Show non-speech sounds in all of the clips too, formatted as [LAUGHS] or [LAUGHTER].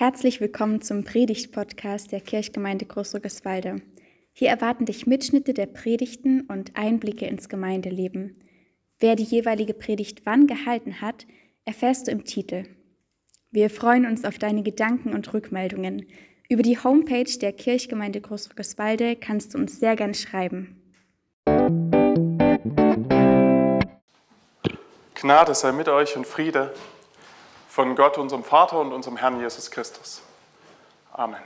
Herzlich willkommen zum Predigt-Podcast der Kirchgemeinde Großrückeswalde. Hier erwarten dich Mitschnitte der Predigten und Einblicke ins Gemeindeleben. Wer die jeweilige Predigt wann gehalten hat, erfährst du im Titel. Wir freuen uns auf deine Gedanken und Rückmeldungen. Über die Homepage der Kirchgemeinde Großrückeswalde kannst du uns sehr gern schreiben. Gnade sei mit euch und Friede von Gott, unserem Vater und unserem Herrn Jesus Christus. Amen.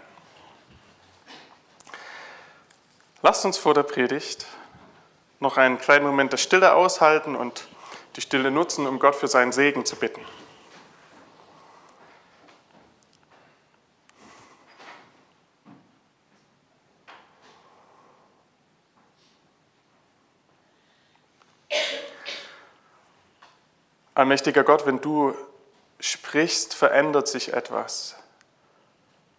Lasst uns vor der Predigt noch einen kleinen Moment der Stille aushalten und die Stille nutzen, um Gott für seinen Segen zu bitten. Allmächtiger Gott, wenn du sprichst, verändert sich etwas,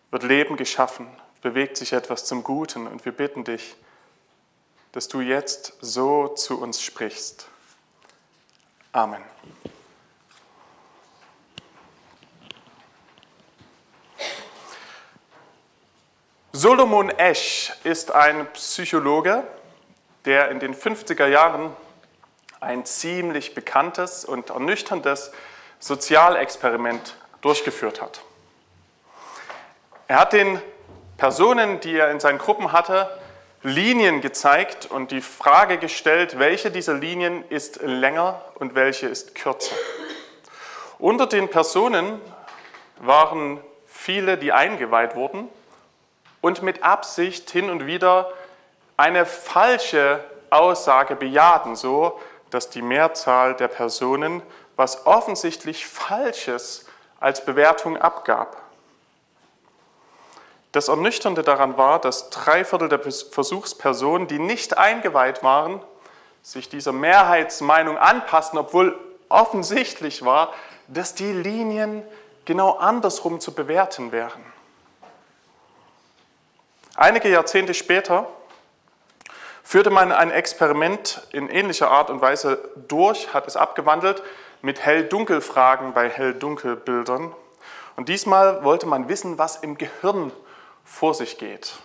wird Leben geschaffen, bewegt sich etwas zum Guten und wir bitten dich, dass du jetzt so zu uns sprichst. Amen. Solomon Esch ist ein Psychologe, der in den 50er Jahren ein ziemlich bekanntes und ernüchterndes Sozialexperiment durchgeführt hat. Er hat den Personen, die er in seinen Gruppen hatte, Linien gezeigt und die Frage gestellt, welche dieser Linien ist länger und welche ist kürzer. Unter den Personen waren viele, die eingeweiht wurden und mit Absicht hin und wieder eine falsche Aussage bejahten, so dass die Mehrzahl der Personen was offensichtlich Falsches als Bewertung abgab. Das Ernüchternde daran war, dass drei Viertel der Versuchspersonen, die nicht eingeweiht waren, sich dieser Mehrheitsmeinung anpassen, obwohl offensichtlich war, dass die Linien genau andersrum zu bewerten wären. Einige Jahrzehnte später führte man ein Experiment in ähnlicher Art und Weise durch, hat es abgewandelt mit Hell-Dunkel-Fragen bei Hell-Dunkel-Bildern. Und diesmal wollte man wissen, was im Gehirn vor sich geht.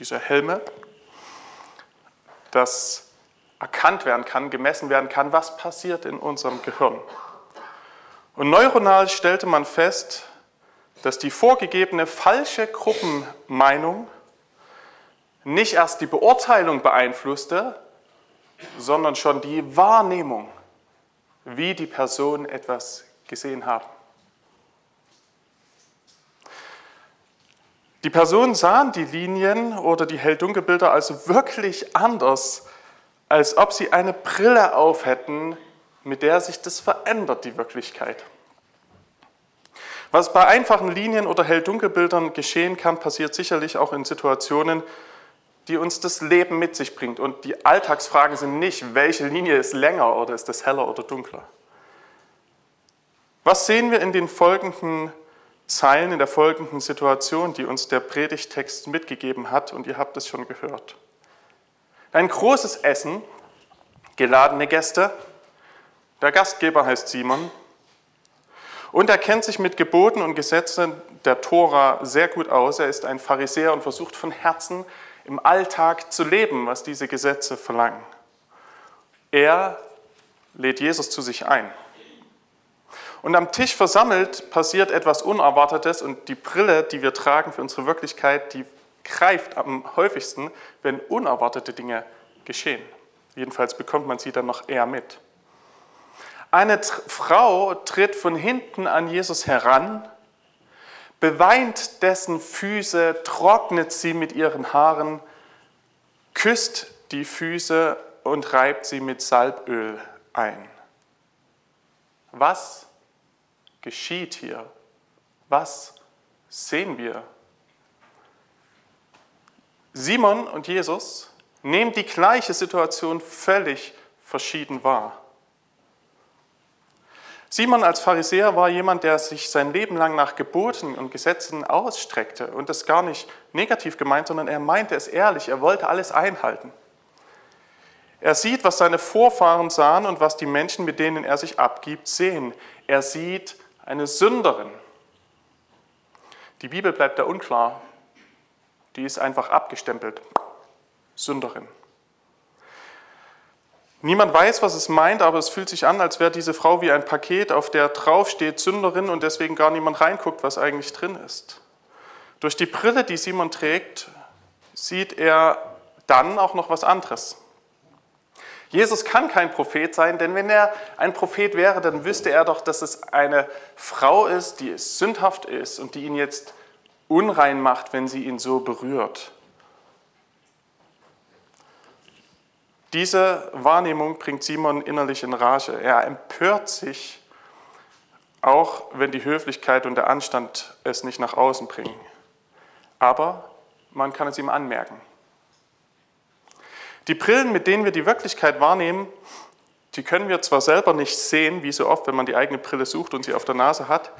Diese Helme, dass erkannt werden kann, gemessen werden kann, was passiert in unserem Gehirn. Und neuronal stellte man fest, dass die vorgegebene falsche Gruppenmeinung nicht erst die Beurteilung beeinflusste, sondern schon die Wahrnehmung wie die Person etwas gesehen haben. Die Personen sahen die Linien oder die Hell-Dunkel-Bilder also wirklich anders, als ob sie eine Brille auf hätten, mit der sich das verändert, die Wirklichkeit. Was bei einfachen Linien oder Hell-Dunkel-Bildern geschehen kann, passiert sicherlich auch in Situationen, die uns das Leben mit sich bringt. Und die Alltagsfragen sind nicht, welche Linie ist länger oder ist das heller oder dunkler. Was sehen wir in den folgenden Zeilen, in der folgenden Situation, die uns der Predigtext mitgegeben hat? Und ihr habt es schon gehört. Ein großes Essen, geladene Gäste. Der Gastgeber heißt Simon. Und er kennt sich mit Geboten und Gesetzen der Tora sehr gut aus. Er ist ein Pharisäer und versucht von Herzen im Alltag zu leben, was diese Gesetze verlangen. Er lädt Jesus zu sich ein. Und am Tisch versammelt passiert etwas Unerwartetes und die Brille, die wir tragen für unsere Wirklichkeit, die greift am häufigsten, wenn unerwartete Dinge geschehen. Jedenfalls bekommt man sie dann noch eher mit. Eine Frau tritt von hinten an Jesus heran beweint dessen Füße, trocknet sie mit ihren Haaren, küsst die Füße und reibt sie mit Salböl ein. Was geschieht hier? Was sehen wir? Simon und Jesus nehmen die gleiche Situation völlig verschieden wahr. Simon als Pharisäer war jemand, der sich sein Leben lang nach Geboten und Gesetzen ausstreckte und das gar nicht negativ gemeint, sondern er meinte es ehrlich, er wollte alles einhalten. Er sieht, was seine Vorfahren sahen und was die Menschen, mit denen er sich abgibt, sehen. Er sieht eine Sünderin. Die Bibel bleibt da unklar. Die ist einfach abgestempelt. Sünderin. Niemand weiß, was es meint, aber es fühlt sich an, als wäre diese Frau wie ein Paket, auf der drauf steht Sünderin und deswegen gar niemand reinguckt, was eigentlich drin ist. Durch die Brille, die Simon trägt, sieht er dann auch noch was anderes. Jesus kann kein Prophet sein, denn wenn er ein Prophet wäre, dann wüsste er doch, dass es eine Frau ist, die sündhaft ist und die ihn jetzt unrein macht, wenn sie ihn so berührt. Diese Wahrnehmung bringt Simon innerlich in Rage. Er empört sich, auch wenn die Höflichkeit und der Anstand es nicht nach außen bringen. Aber man kann es ihm anmerken. Die Brillen, mit denen wir die Wirklichkeit wahrnehmen, die können wir zwar selber nicht sehen, wie so oft, wenn man die eigene Brille sucht und sie auf der Nase hat,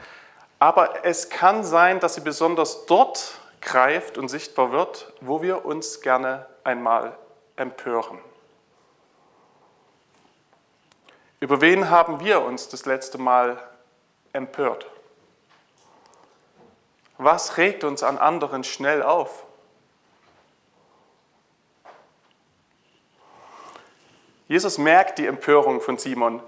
aber es kann sein, dass sie besonders dort greift und sichtbar wird, wo wir uns gerne einmal empören. Über wen haben wir uns das letzte Mal empört? Was regt uns an anderen schnell auf? Jesus merkt die Empörung von Simon.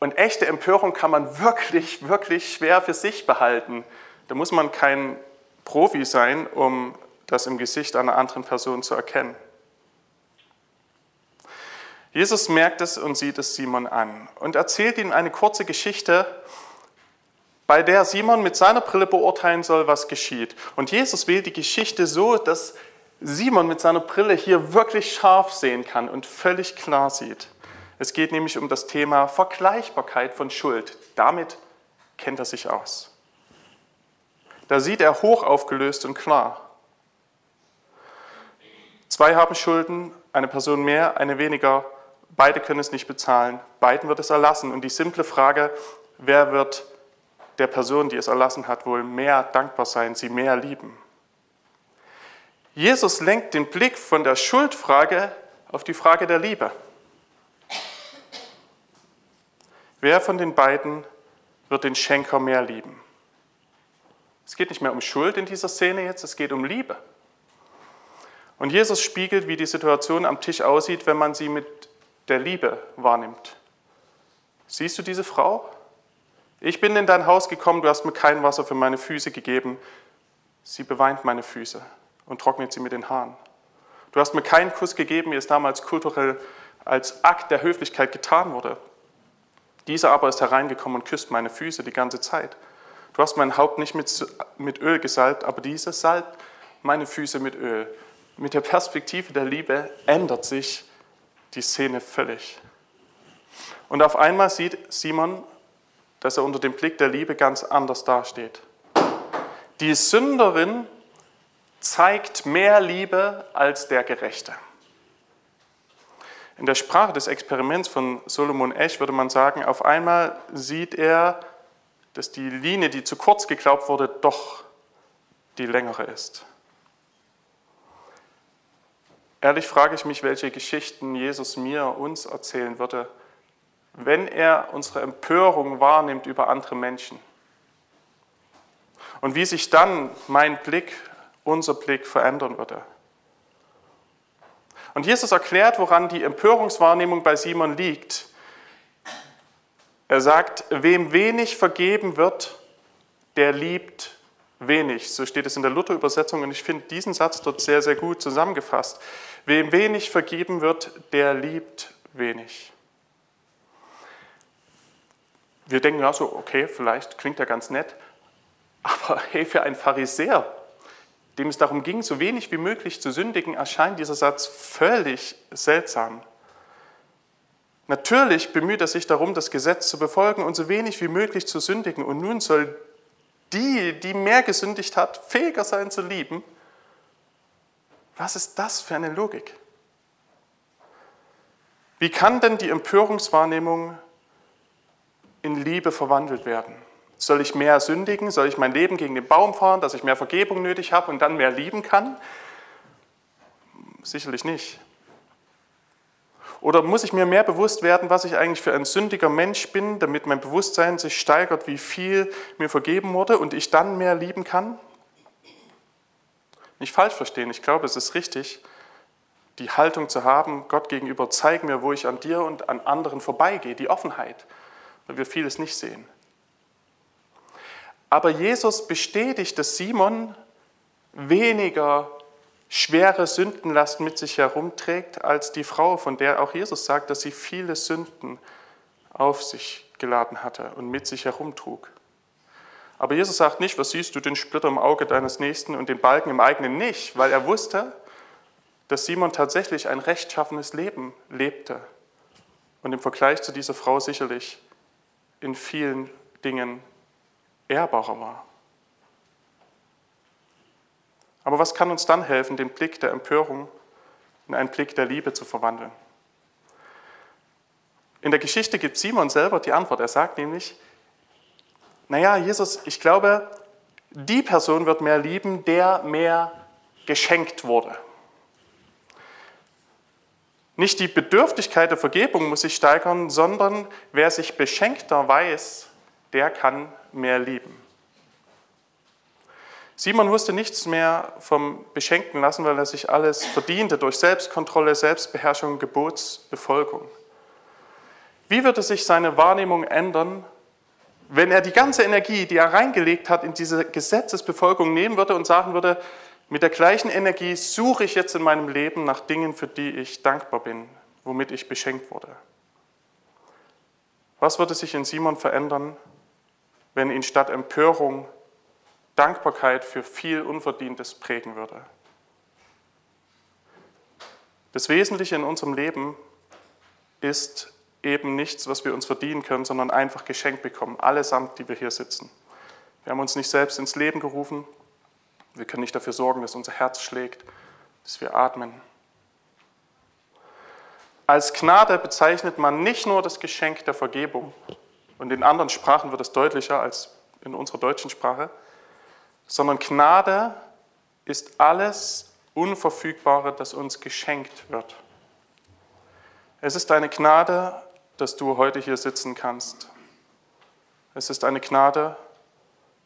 Und echte Empörung kann man wirklich, wirklich schwer für sich behalten. Da muss man kein Profi sein, um das im Gesicht einer anderen Person zu erkennen. Jesus merkt es und sieht es Simon an und erzählt ihm eine kurze Geschichte, bei der Simon mit seiner Brille beurteilen soll, was geschieht. Und Jesus wählt die Geschichte so, dass Simon mit seiner Brille hier wirklich scharf sehen kann und völlig klar sieht. Es geht nämlich um das Thema Vergleichbarkeit von Schuld. Damit kennt er sich aus. Da sieht er hoch aufgelöst und klar. Zwei haben Schulden, eine Person mehr, eine weniger beide können es nicht bezahlen, beiden wird es erlassen. Und die simple Frage, wer wird der Person, die es erlassen hat, wohl mehr dankbar sein, sie mehr lieben? Jesus lenkt den Blick von der Schuldfrage auf die Frage der Liebe. Wer von den beiden wird den Schenker mehr lieben? Es geht nicht mehr um Schuld in dieser Szene jetzt, es geht um Liebe. Und Jesus spiegelt, wie die Situation am Tisch aussieht, wenn man sie mit der Liebe wahrnimmt. Siehst du diese Frau? Ich bin in dein Haus gekommen, du hast mir kein Wasser für meine Füße gegeben. Sie beweint meine Füße und trocknet sie mit den Haaren. Du hast mir keinen Kuss gegeben, wie es damals kulturell als Akt der Höflichkeit getan wurde. Dieser aber ist hereingekommen und küsst meine Füße die ganze Zeit. Du hast mein Haupt nicht mit, mit Öl gesalbt, aber dieser salbt meine Füße mit Öl. Mit der Perspektive der Liebe ändert sich die Szene völlig. Und auf einmal sieht Simon, dass er unter dem Blick der Liebe ganz anders dasteht. Die Sünderin zeigt mehr Liebe als der Gerechte. In der Sprache des Experiments von Solomon Esch würde man sagen, auf einmal sieht er, dass die Linie, die zu kurz geglaubt wurde, doch die längere ist. Ehrlich frage ich mich, welche Geschichten Jesus mir, uns erzählen würde, wenn er unsere Empörung wahrnimmt über andere Menschen. Und wie sich dann mein Blick, unser Blick verändern würde. Und Jesus erklärt, woran die Empörungswahrnehmung bei Simon liegt. Er sagt, wem wenig vergeben wird, der liebt wenig. So steht es in der Luther-Übersetzung und ich finde diesen Satz dort sehr, sehr gut zusammengefasst. Wem wenig vergeben wird, der liebt wenig. Wir denken ja so, okay, vielleicht klingt er ganz nett, [LAUGHS] aber hey, für einen Pharisäer, dem es darum ging, so wenig wie möglich zu sündigen, erscheint dieser Satz völlig seltsam. Natürlich bemüht er sich darum, das Gesetz zu befolgen und so wenig wie möglich zu sündigen. Und nun soll die, die mehr gesündigt hat, fähiger sein zu lieben. Was ist das für eine Logik? Wie kann denn die Empörungswahrnehmung in Liebe verwandelt werden? Soll ich mehr sündigen? Soll ich mein Leben gegen den Baum fahren, dass ich mehr Vergebung nötig habe und dann mehr lieben kann? Sicherlich nicht. Oder muss ich mir mehr bewusst werden, was ich eigentlich für ein sündiger Mensch bin, damit mein Bewusstsein sich steigert, wie viel mir vergeben wurde und ich dann mehr lieben kann? Nicht falsch verstehen, ich glaube, es ist richtig, die Haltung zu haben, Gott gegenüber, zeig mir, wo ich an dir und an anderen vorbeigehe, die Offenheit, weil wir vieles nicht sehen. Aber Jesus bestätigt, dass Simon weniger schwere Sündenlast mit sich herumträgt als die Frau, von der auch Jesus sagt, dass sie viele Sünden auf sich geladen hatte und mit sich herumtrug. Aber Jesus sagt nicht, was siehst du den Splitter im Auge deines Nächsten und den Balken im eigenen nicht, weil er wusste, dass Simon tatsächlich ein rechtschaffenes Leben lebte und im Vergleich zu dieser Frau sicherlich in vielen Dingen ehrbarer war. Aber was kann uns dann helfen, den Blick der Empörung in einen Blick der Liebe zu verwandeln? In der Geschichte gibt Simon selber die Antwort. Er sagt nämlich, naja, Jesus, ich glaube, die Person wird mehr lieben, der mehr geschenkt wurde. Nicht die Bedürftigkeit der Vergebung muss sich steigern, sondern wer sich beschenkter weiß, der kann mehr lieben. Simon wusste nichts mehr vom Beschenken lassen, weil er sich alles verdiente durch Selbstkontrolle, Selbstbeherrschung, Gebotsbefolgung. Wie würde sich seine Wahrnehmung ändern, wenn er die ganze Energie, die er reingelegt hat, in diese Gesetzesbefolgung nehmen würde und sagen würde, mit der gleichen Energie suche ich jetzt in meinem Leben nach Dingen, für die ich dankbar bin, womit ich beschenkt wurde. Was würde sich in Simon verändern, wenn ihn statt Empörung Dankbarkeit für viel Unverdientes prägen würde? Das Wesentliche in unserem Leben ist eben nichts, was wir uns verdienen können, sondern einfach geschenkt bekommen, allesamt, die wir hier sitzen. Wir haben uns nicht selbst ins Leben gerufen, wir können nicht dafür sorgen, dass unser Herz schlägt, dass wir atmen. Als Gnade bezeichnet man nicht nur das Geschenk der Vergebung, und in anderen Sprachen wird es deutlicher als in unserer deutschen Sprache, sondern Gnade ist alles Unverfügbare, das uns geschenkt wird. Es ist eine Gnade, dass du heute hier sitzen kannst. Es ist eine Gnade,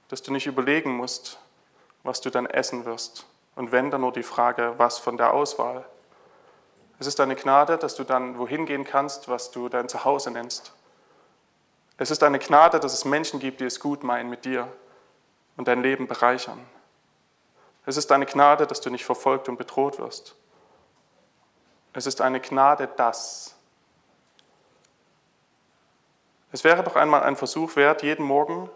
dass du nicht überlegen musst, was du dann essen wirst. Und wenn, dann nur die Frage, was von der Auswahl. Es ist eine Gnade, dass du dann wohin gehen kannst, was du dein Zuhause nennst. Es ist eine Gnade, dass es Menschen gibt, die es gut meinen mit dir und dein Leben bereichern. Es ist eine Gnade, dass du nicht verfolgt und bedroht wirst. Es ist eine Gnade, dass. Es wäre doch einmal ein Versuch wert, jeden Morgen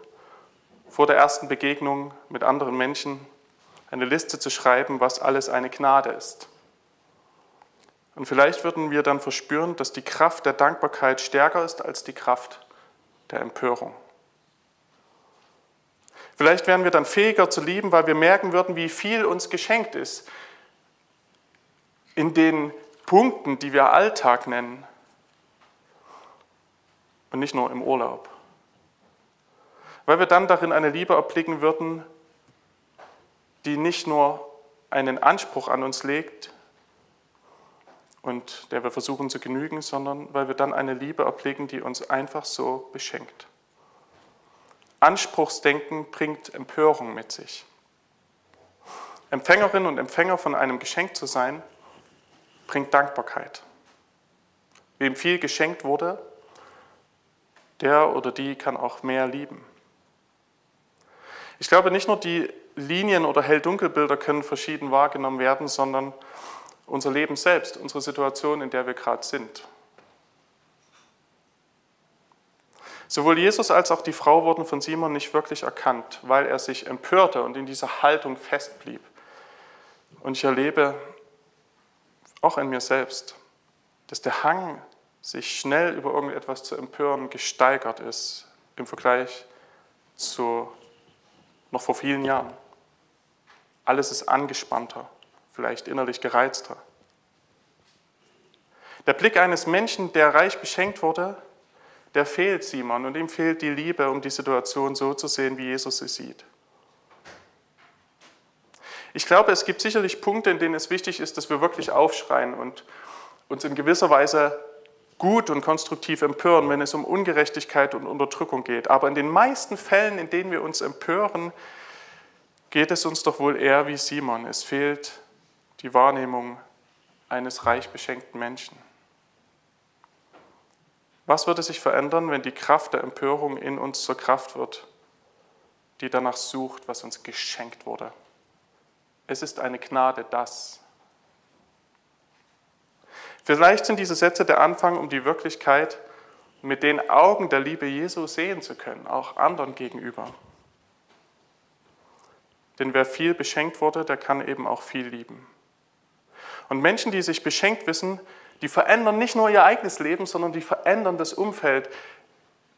vor der ersten Begegnung mit anderen Menschen eine Liste zu schreiben, was alles eine Gnade ist. Und vielleicht würden wir dann verspüren, dass die Kraft der Dankbarkeit stärker ist als die Kraft der Empörung. Vielleicht wären wir dann fähiger zu lieben, weil wir merken würden, wie viel uns geschenkt ist. In den Punkten, die wir Alltag nennen. Und nicht nur im Urlaub weil wir dann darin eine Liebe erblicken würden, die nicht nur einen Anspruch an uns legt und der wir versuchen zu genügen, sondern weil wir dann eine Liebe erblicken, die uns einfach so beschenkt. Anspruchsdenken bringt Empörung mit sich. Empfängerin und Empfänger von einem Geschenk zu sein, bringt Dankbarkeit. Wem viel geschenkt wurde, der oder die kann auch mehr lieben. Ich glaube, nicht nur die Linien oder Hell-Dunkel-Bilder können verschieden wahrgenommen werden, sondern unser Leben selbst, unsere Situation, in der wir gerade sind. Sowohl Jesus als auch die Frau wurden von Simon nicht wirklich erkannt, weil er sich empörte und in dieser Haltung festblieb. Und ich erlebe auch in mir selbst, dass der Hang, sich schnell über irgendetwas zu empören, gesteigert ist im Vergleich zu noch vor vielen Jahren. Alles ist angespannter, vielleicht innerlich gereizter. Der Blick eines Menschen, der reich beschenkt wurde, der fehlt Simon und ihm fehlt die Liebe, um die Situation so zu sehen, wie Jesus sie sieht. Ich glaube, es gibt sicherlich Punkte, in denen es wichtig ist, dass wir wirklich aufschreien und uns in gewisser Weise gut und konstruktiv empören, wenn es um Ungerechtigkeit und Unterdrückung geht. Aber in den meisten Fällen, in denen wir uns empören, geht es uns doch wohl eher wie Simon. Es fehlt die Wahrnehmung eines reich beschenkten Menschen. Was würde sich verändern, wenn die Kraft der Empörung in uns zur Kraft wird, die danach sucht, was uns geschenkt wurde? Es ist eine Gnade, das. Vielleicht sind diese Sätze der Anfang, um die Wirklichkeit mit den Augen der Liebe Jesu sehen zu können, auch anderen gegenüber. Denn wer viel beschenkt wurde, der kann eben auch viel lieben. Und Menschen, die sich beschenkt wissen, die verändern nicht nur ihr eigenes Leben, sondern die verändern das Umfeld.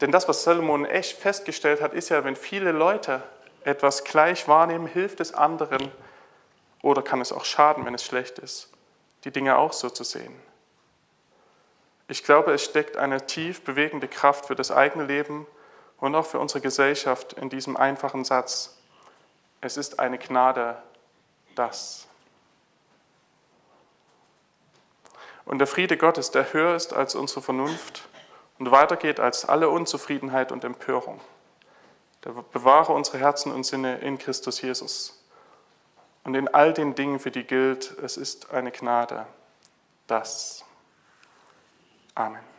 Denn das, was Salomon echt festgestellt hat, ist ja, wenn viele Leute etwas gleich wahrnehmen, hilft es anderen oder kann es auch schaden, wenn es schlecht ist, die Dinge auch so zu sehen. Ich glaube, es steckt eine tief bewegende Kraft für das eigene Leben und auch für unsere Gesellschaft in diesem einfachen Satz. Es ist eine Gnade, das. Und der Friede Gottes, der höher ist als unsere Vernunft und weitergeht als alle Unzufriedenheit und Empörung, der bewahre unsere Herzen und Sinne in Christus Jesus. Und in all den Dingen, für die gilt, es ist eine Gnade, das. Amen.